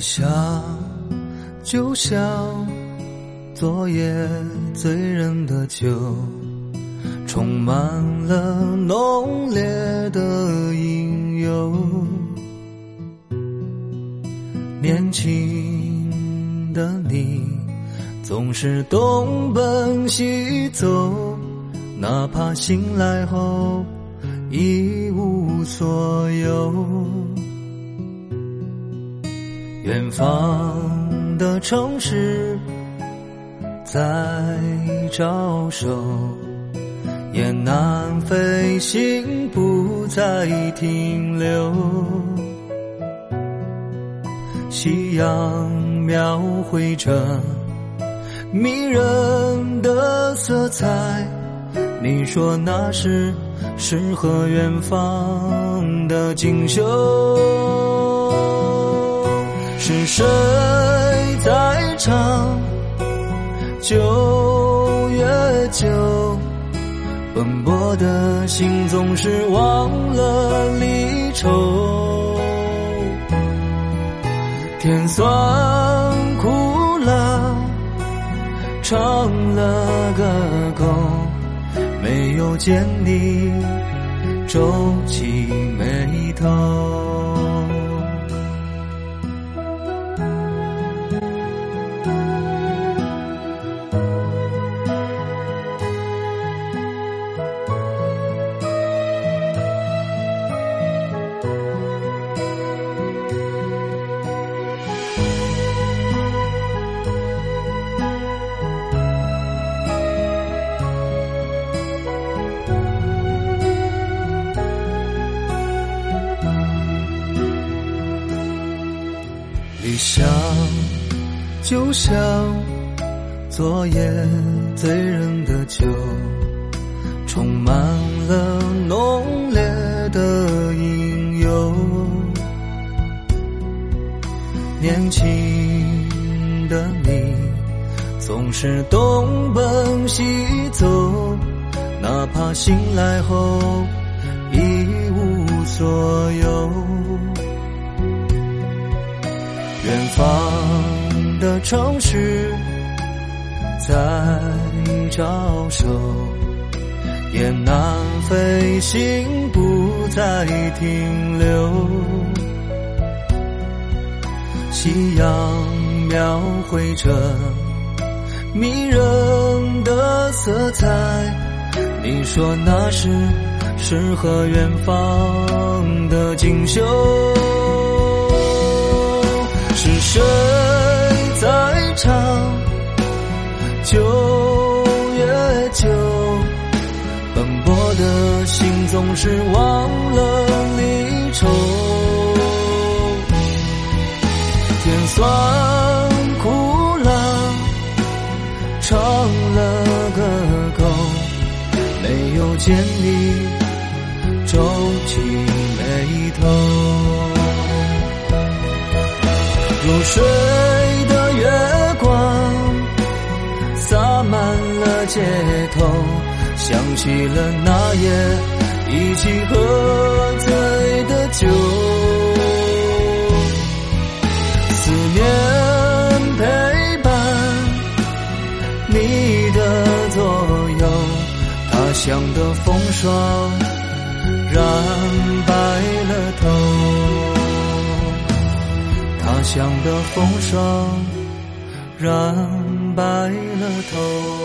想就像昨夜醉人的酒，充满了浓烈的引诱。年轻的你总是东奔西走，哪怕醒来后一无所有。远方的城市在招手，雁南飞行不再停留。夕阳描绘着迷人的色彩，你说那是诗和远方的锦绣。是谁在唱九月九？奔波的心总是忘了离愁。甜酸苦辣尝了个够，没有见你皱起眉头。理想就像昨夜醉人的酒，充满了浓烈的引诱。年轻的你总是东奔西走，哪怕醒来后一无所有。城市在招手，雁南飞行不再停留。夕阳描绘着迷人的色彩，你说那是诗和远方的锦绣。是谁在唱九月九？奔波的心总是忘了离愁。甜酸苦辣尝了个够，没有见你皱起眉头。入睡想起了那夜一起喝醉的酒。思念陪伴你的左右，他乡的风霜染白了头。他乡的风霜染白了头。